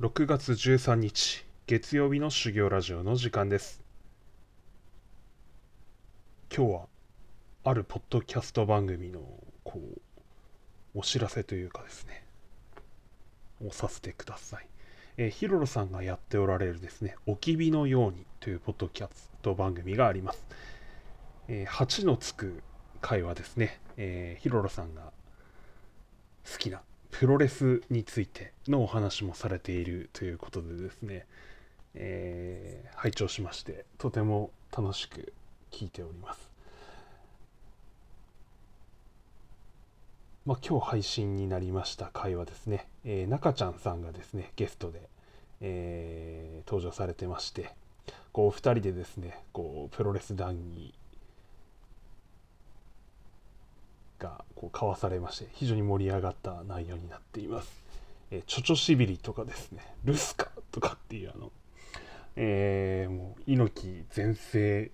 6月13日月曜日の修行ラジオの時間です。今日はあるポッドキャスト番組のこうお知らせというかですねをさせてください。えー、ヒロロさんがやっておられるですね、おきびのようにというポッドキャスト番組があります。えー、8のつく回はですね、えー、ヒロロさんが好きなプロレスについてのお話もされているということでですね、えー、拝聴しましてとても楽しく聞いております。まあ、今日配信になりました回はですね、えー、中ちゃんさんがですねゲストで、えー、登場されてましてこうお二人でですねこうプロレス談義がこう交わされまして非常に盛り上がった内容になっています。えー、チョチョシビリとかですねルスカとかっていうあの、えー、もう猪木全盛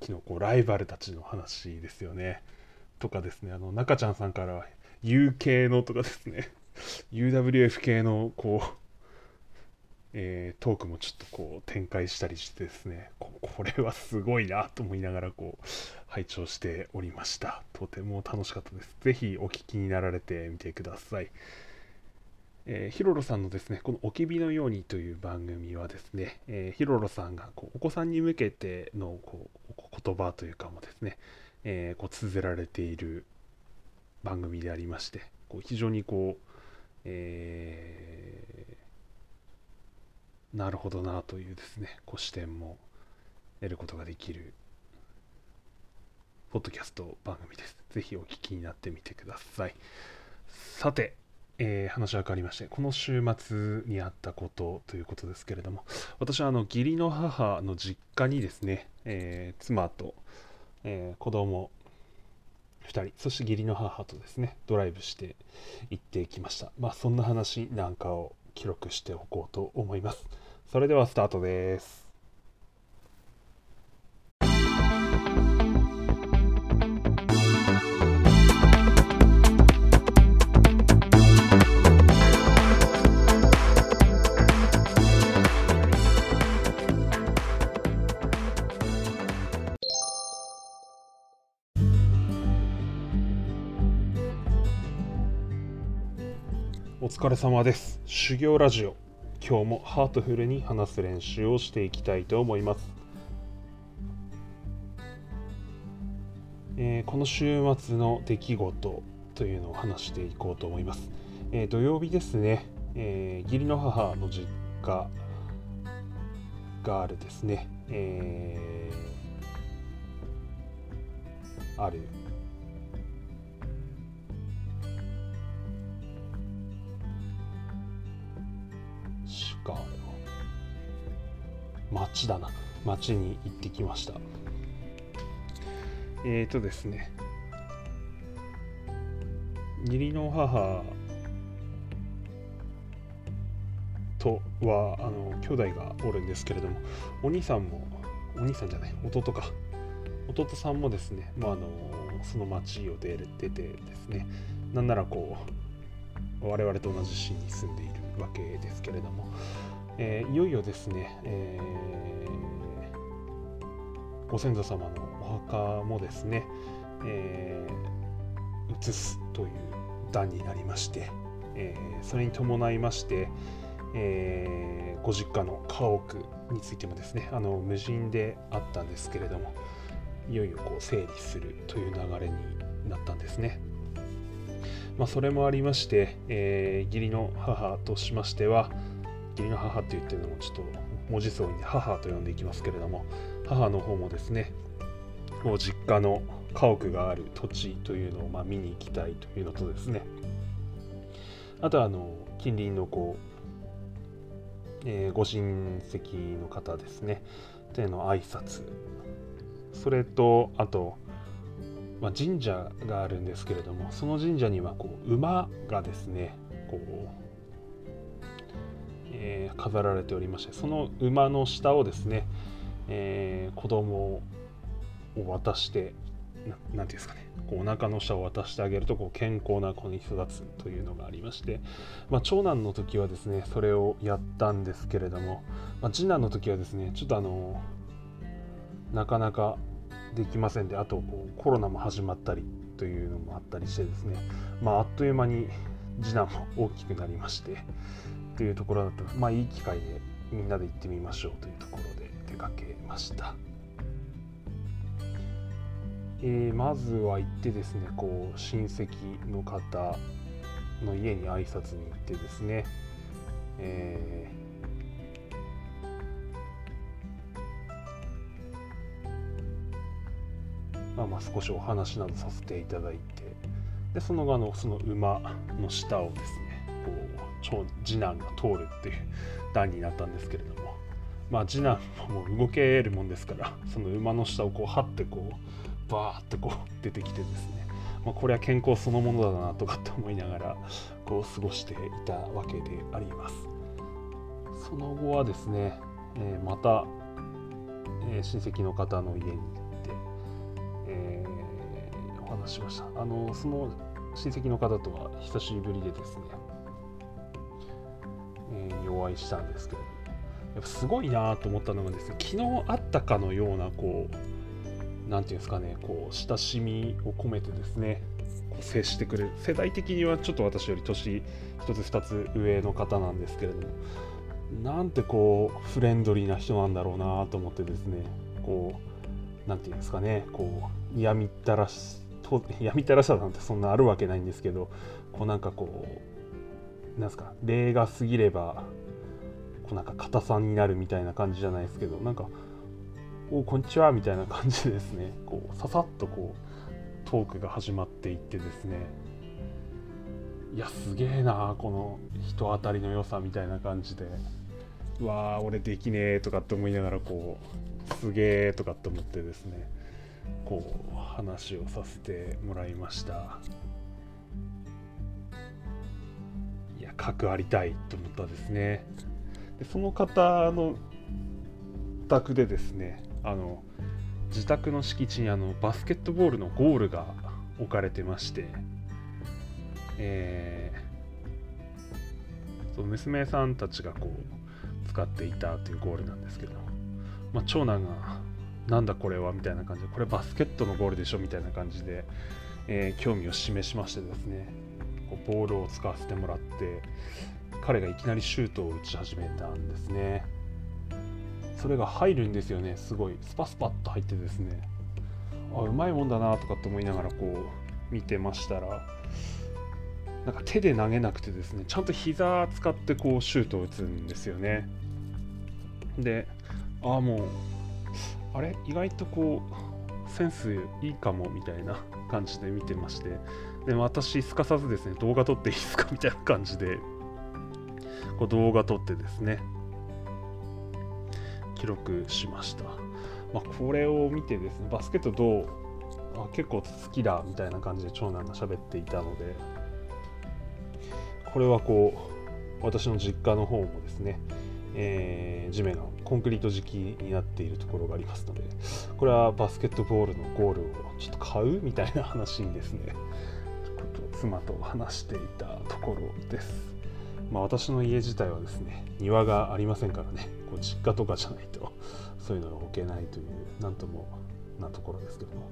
期のこうライバルたちの話ですよね。とかですねあの中ちゃんさんからは UK のとかですね UWF 系のこうえー、トークもちょっとこう展開したりしてですねこれはすごいなと思いながらこう拝聴しておりました。とても楽しかったです。ぜひお聞きになられてみてください。えー、ヒロロさんのですね、このおきびのようにという番組はですね、えー、ヒロロさんがこうお子さんに向けてのこう言葉というかもですね、えー、こう綴られている番組でありまして、こう非常にこう、えなるほどなというですね、ご視点も得ることができる、ポッドキャスト番組です。ぜひお聞きになってみてください。さて、えー、話は変わりまして、この週末にあったことということですけれども、私はあの義理の母の実家にですね、えー、妻と、えー、子供2人、そして義理の母とですね、ドライブして行ってきました。まあ、そんな話なんかを記録しておこうと思います。それではスタートです。疲れ様です。修行ラジオ。今日もハートフルに話す練習をしていきたいと思います。えー、この週末の出来事というのを話していこうと思います。えー、土曜日ですね、えー、義理の母の実家があるですね、えー、ある町だな。町に行ってきました。えーとですね。義理の母とはあの兄弟がおるんですけれどもお兄さんもお兄さんじゃない弟か。弟さんもですね、まあ、のその町を出出てですねなんならこう我々と同じ市に住んでいるわけですけれども、えー、いよいよですね、えー、ご先祖様のお墓もですね、えー、移すという段になりまして、えー、それに伴いまして、えー、ご実家の家屋についてもですねあの無人であったんですけれどもいよいよこう整理するという流れになったんですね。まあ、それもありまして、えー、義理の母としましては、義理の母って言ってるのもちょっと文字層に母と呼んでいきますけれども、母の方もですね、もう実家の家屋がある土地というのをま見に行きたいというのとですね、あとはあの近隣のこう、えー、ご親戚の方ですね、というの挨拶、それと、あと、まあ、神社があるんですけれどもその神社にはこう馬がですねこう、えー、飾られておりましてその馬の下をですね、えー、子供を渡して何て言うんですかねこうお腹の下を渡してあげるとこう健康な子に育つというのがありまして、まあ、長男の時はですねそれをやったんですけれども、まあ、次男の時はですねちょっとあのなかなかできませんであとこうコロナも始まったりというのもあったりしてですね、まあ、あっという間に次男も大きくなりましてというところだとまあいい機会でみんなで行ってみましょうというところで出かけました。えー、まずは行ってですねこう親戚の方の家に挨拶に行ってですね、えー、まあまあ少しお話などさせていただいてでその後のその馬の下をですね長次男が通るっていう段になったんですけれども。まあ次男ももう動けるもんですからその馬の下をこう張ってこうバーッとこう出てきてですね、まあ、これは健康そのものだなとかって思いながらこう過ごしていたわけであります。その後はですね、えー、また、えー、親戚の方の家に行って、えー、お話しました。あのその親戚の方とは久しぶりでですね、お会いしたんですけどやっぱすごいなと思ったのがですね昨日あったかのようなこう何て言うんですかねこう親しみを込めてですね接してくれる。世代的にはちょっと私より年1つ2つ上の方なんですけれどもなんてこうフレンドリーな人なんだろうなと思ってですねこう何て言うんですかねこう嫌みったらし嫌みたらしさなんてそんなあるわけないんですけどこうなんかこうなんすか礼が過ぎればこうなんか硬さになるみたいな感じじゃないですけどなんかおこんにちはみたいな感じでですね。こうささっとこうトークが始まっていってですね。いやすげえなこの人当たりの良さみたいな感じで。うわー俺できねえとかって思いながらこうすげえとかって思ってですね。こう話をさせてもらいました。核ありたいと思ったんですねでその方の宅でですねあの自宅の敷地にあのバスケットボールのゴールが置かれてまして、えー、その娘さんたちがこう使っていたというゴールなんですけど、まあ、長男が「なんだこれは?」みたいな感じで「これバスケットのゴールでしょ?」みたいな感じで、えー、興味を示しましてですねこうボールを使わせてもらって彼がいきなりシュートを打ち始めたんですね。それが入るんですよね。すごい。スパスパッと入ってですね。あうまいもんだなとかって思いながらこう見てましたらなんか手で投げなくてですねちゃんと膝使ってこうシュートを打つんですよね。でああもうあれ？意外とこうセンスいいかもみたいな感じで見てまして。で私すかさずですね動画撮っていいですかみたいな感じで。こう動画撮ってですね。記録しました、まあ、これを見てですねバスケットどうあ結構好きだみたいな感じで長男が喋っていたので。これはこう私の実家の方もですね、えー、地面がコンクリート敷きになっているところがありますのでこれはバスケットボールのゴールをちょっと買うみたいな話にですね。ちょっと妻と話していたところです。まあ、私の家自体はですね庭がありませんからね。こう実家とかじゃないとそういうのが置けないというなんともなところですけども、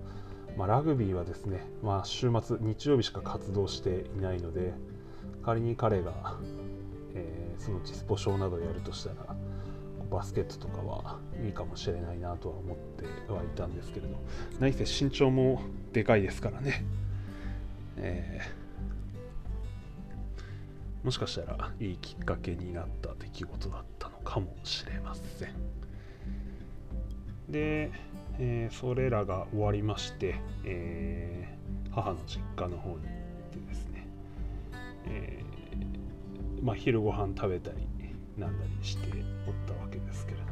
まあ、ラグビーはですね、まあ、週末日曜日しか活動していないので仮に彼が、えー、そのうちスポ少などをやるとしたらバスケットとかはいいかもしれないなとは思ってはいたんですけれど。何せ身長もでかいですからね、えー、もしかしたらいいきっかけになった出来事だったのかもしれません。で、えー、それらが終わりまして、えー、母の実家の方に行ってですね、え、まあ、昼ご飯食べたりなんだりしておったわけですけれども。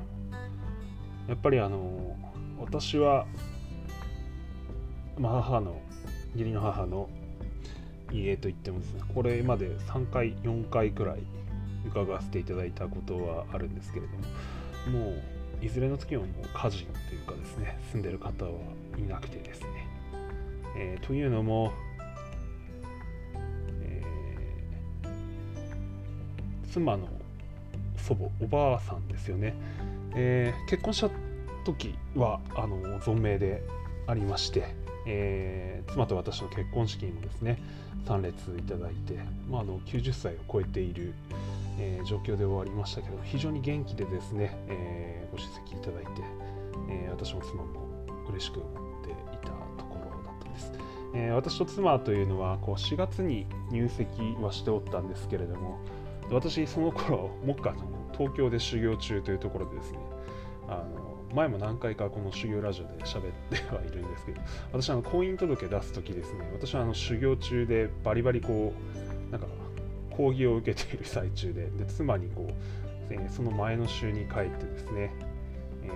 やっぱりあの私は、母の義理の母の家といってもですねこれまで3回4回くらい伺わせていただいたことはあるんですけれどももういずれの時ももう家人というかですね住んでる方はいなくてですね。えー、というのも、えー、妻の祖母おばあさんですよね、えー、結婚した時はあの存命でありまして、えー、妻と私の結婚式にもですね参列いただいて、まあ、あの90歳を超えている、えー、状況で終わりましたけど非常に元気でですね、えー、ご出席いただいて、え私も妻も嬉しく思っていたところだったんです、え私と妻というのはこう4月に入籍はしておったんですけれども私その頃目下の東京で修行中というところでですねあの前も何回かこの修行ラジオで喋ってはいるんですけど私あの婚姻届出す時ですね私はあの修行中でバリバリこうなんか講義を受けている最中でで妻にこう、えー、その前の週に帰ってですね、え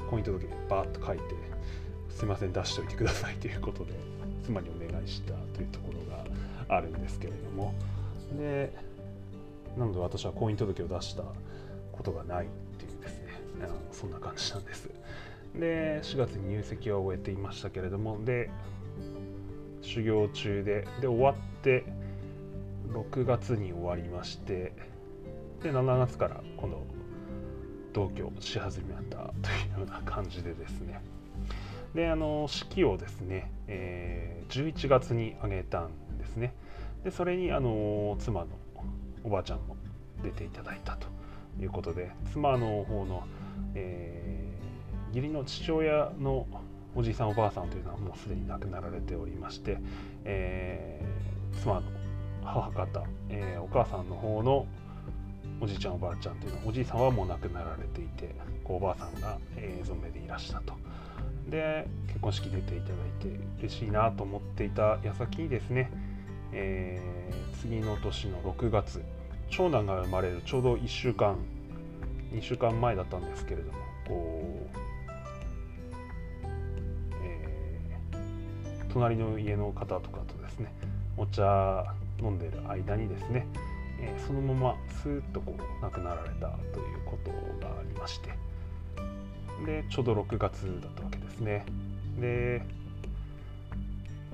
ー、婚姻届バーッと書いてすいません出しておいてくださいということで妻にお願いしたというところがあるんですけれどもでなので私は婚姻届を出したことがないっていうですね。そんな感じなんです。で4月に入籍は終えていましたけれどもで修行中でで終わって6月に終わりましてで7月から今度同居し始めたというような感じでですね。であの式をですね、えー、11月に挙げたんですね。でそれにあの妻のおばあちゃんも出ていただいたということで妻の方のえー、義理の父親のおじいさんおばあさんというのはもうすでに亡くなられておりまして、えー、妻の母方、えー、お母さんの方のおじいちゃんおばあちゃんというのはおじいさんはもう亡くなられていておばあさんが、えー、存命でいらしたと。で結婚式出ていただいて嬉しいなと思っていた矢先にですね、えー、次の年の6月長男が生まれるちょうど1週間2週間前だったんですけれどもこう、えー、隣の家の方とかとですねお茶飲んでる間にですね、えー、そのままスーッとこう亡くなられたということがありましてでちょうど6月だったわけですね。で、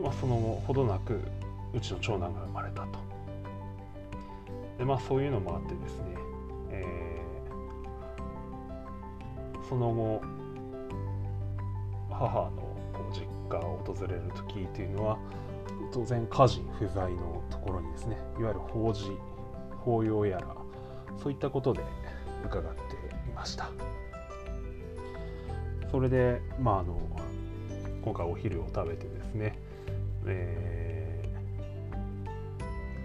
まあ、その後ほどなくうちの長男が生まれたと。でまあそういうのもあってですねその後母の実家を訪れる時というのは当然家事不在のところにですねいわゆる法事法要やらそういったことで伺っていました。それでまああの今回お昼を食べてですね、え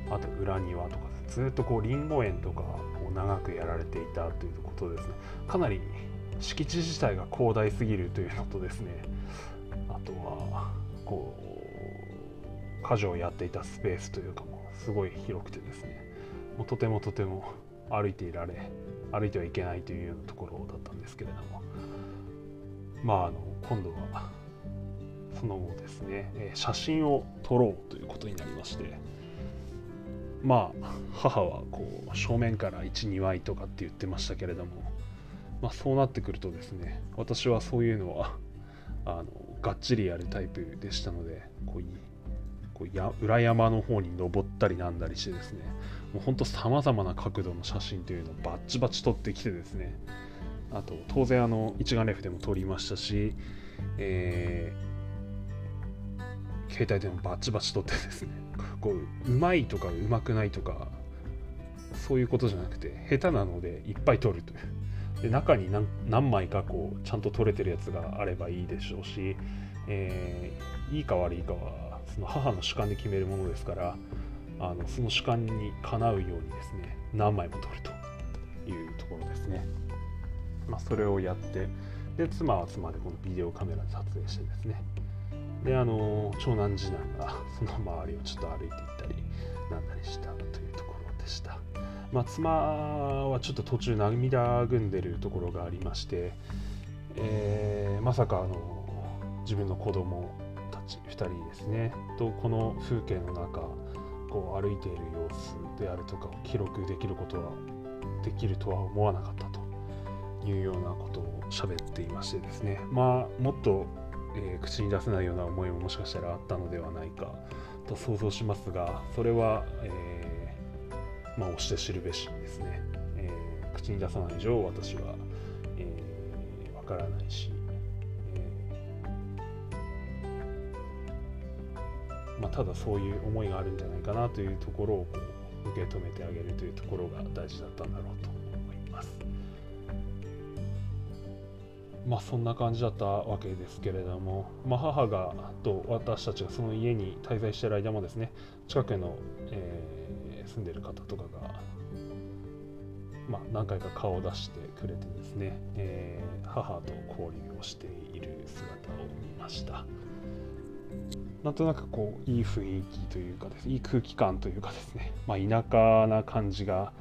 ー、あと裏庭とかずっとこうりんご園とかを長くやられていたということですね。かなり敷地自体が広大すぎるというのとですね。あとはこう家事をやっていたスペースというかもすごい広くてですね。もうとてもとても歩いていられ歩いてはいけないというようなところだったんですけれども。まああの今度はその後ですね写真を撮ろうということになりまして。まあ母はこう正面から12枚とかって言ってましたけれどもまあ、そうなってくるとですね私はそういうのはあのがっちりやるタイプでしたのでこうこうや裏山の方に登ったりなんだりしてですねもうほんとさまざまな角度の写真というのをバッチバチ撮ってきてですねあと当然あの一眼レフでも撮りましたし、えー、携帯でもバッチバチ撮ってですねこううまいとかうまくないとかそういうことじゃなくて下手なのでいっぱい撮るというで中に何何枚かこうちゃんと取れてるやつがあればいいでしょうし、えー、いいか悪いかはその母の主観で決めるものですからあのその主観にかなうようにですね何枚も取るというところですね。まあ、それをやってで妻は妻でこのビデオカメラで撮影してですねであの長男次男がその周りをちょっと歩いていったりなんだりしたというところでした。まあ、妻はちょっと途中涙ぐんでるところがありまして、えー、まさかあの自分の子供たち2人ですねとこの風景の中こう歩いている様子であるとかを記録できることはできるとは思わなかったというようなことを喋っていましてですねまあもっと、えー、口に出せないような思いももしかしたらあったのではないかと想像しますがそれは、えー、まあ、押して知るべしですね、えー、口に出さない以上私はわ、えー、からないし、えまあ、ただそういう思いがあるんじゃないかなというところをこう受け止めてあげるというところが大事だったんだろうとまあそんな感じだったわけですけれども、まあ、母がと私たちがその家に滞在している間もですね近くの、えー、住んでる方とかが、まあ、何回か顔を出してくれてですね、えー、母と交流をしている姿を見ました。なんとなくこういい雰囲気というかです、ね、いい空気感というかですね、まあ、田舎な感じが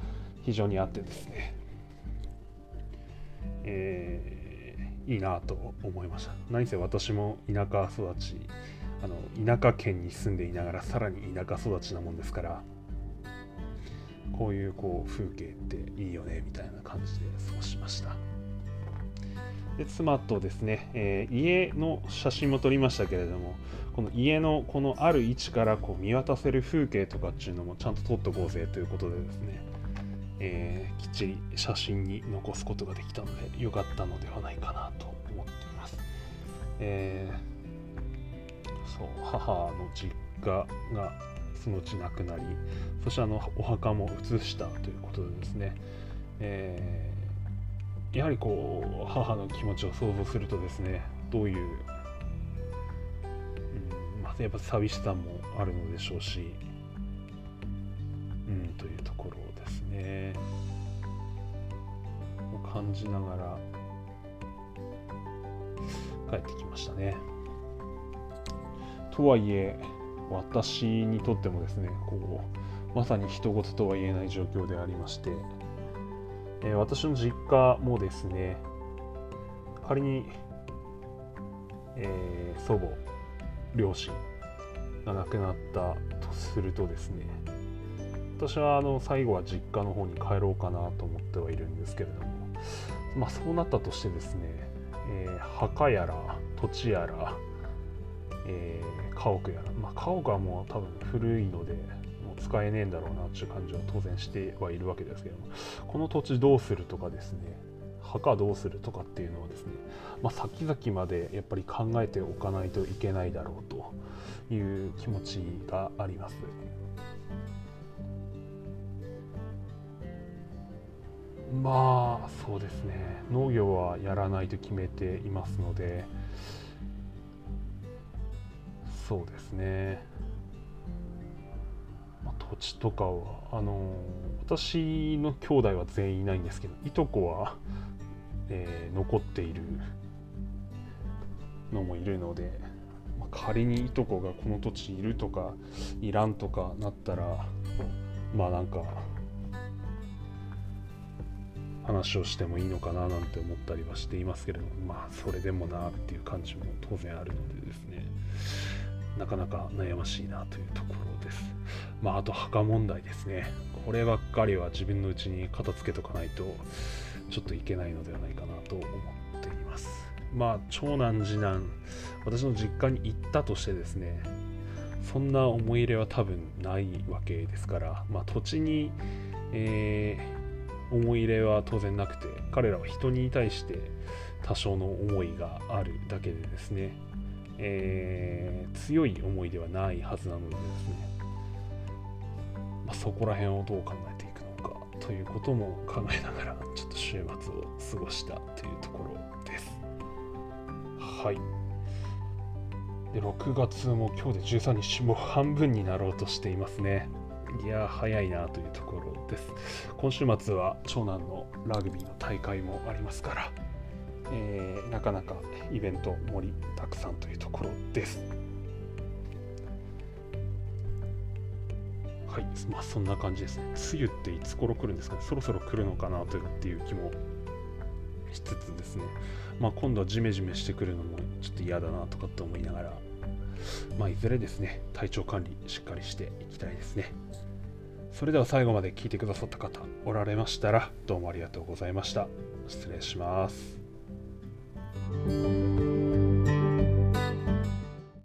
非常にあってですね、えーいいなと思いました。何せ私も田舎育ちあの田舎県に住んでいながらさらに田舎育ちなもんですからこういうこう風景っていいよねみたいな感じで過ごしました。で妻とですね、えー、家の写真も撮りましたけれどもこの家のこのある位置からこう見渡せる風景とかっていうのもちゃんと撮っとこうぜということでですねえー、きっちり写真に残すことができたので良かったのではないかなと思っています。えー、そう母の実家がそのうち亡くなりそしてあのお墓も移したということでですね、えー、やはりこう母の気持ちを想像するとですねどういう、うんまあ、やっぱ寂しさもあるのでしょうし、うん、というところですねを感じながら帰ってきましたね。とはいえ私にとってもですねこうまさに人事とは言えない状況でありまして、えー、私の実家もですね仮に、えー、祖母両親が亡くなったとするとですね私はあの最後は実家の方に帰ろうかなと思ってはいるんですけれども、まあ、そうなったとしてですね、えー、墓やら土地やら、えー、家屋やら、まあ、家屋はもう多分古いのでもう使えねえんだろうなっていう感じは当然してはいるわけですけどもこの土地どうするとかですね墓どうするとかっていうのはですね、まあ、先々までやっぱり考えておかないといけないだろうという気持ちがあります。まあそうですね。農業はやらないと決めていますので。そうですね、まあ、土地とかはあの私の兄弟は全員いないんですけどいとこは、えー、残っているのもいるので、まあ、仮にいとこがこの土地いるとかいらんとかなったらまあなんか話をしてもいいのかななんて思ったりはしていますけれどもまあそれでもなっていう感じも当然あるのでですねなかなか悩ましいなというところです。まああと墓問題ですね。こればっかりは自分のうちに片付けとかないとちょっといけないのではないかなと思っています。まあ長男次男私の実家に行ったとしてですねそんな思い入れは多分ないわけですからまあ土地にえー思い入れは当然なくて彼らは人に対して多少の思いがあるだけでですね、えー、強い思いではないはずなのでですね、まあ、そこら辺をどう考えていくのかということも考えながらちょっと週末を過ごしたというところです。はい。で6月も今日で13日も半分になろうとしていますね。いや早いなというところです。今週末は長男のラグビーの大会もありますから、えー、なかなかイベント盛りだくさんというところです。はいまあそんな感じですね。梅雨っていつ頃来るんですかね。そろそろ来るのかなという気もしつつですね。まあ今度はジメジメしてくるのもちょっと嫌だなとかって思いながらまあ、いずれですね、体調管理しっかりしていきたいですね。それでは最後まで聞いてくださった方おられましたらどうもありがとうございました。失礼します。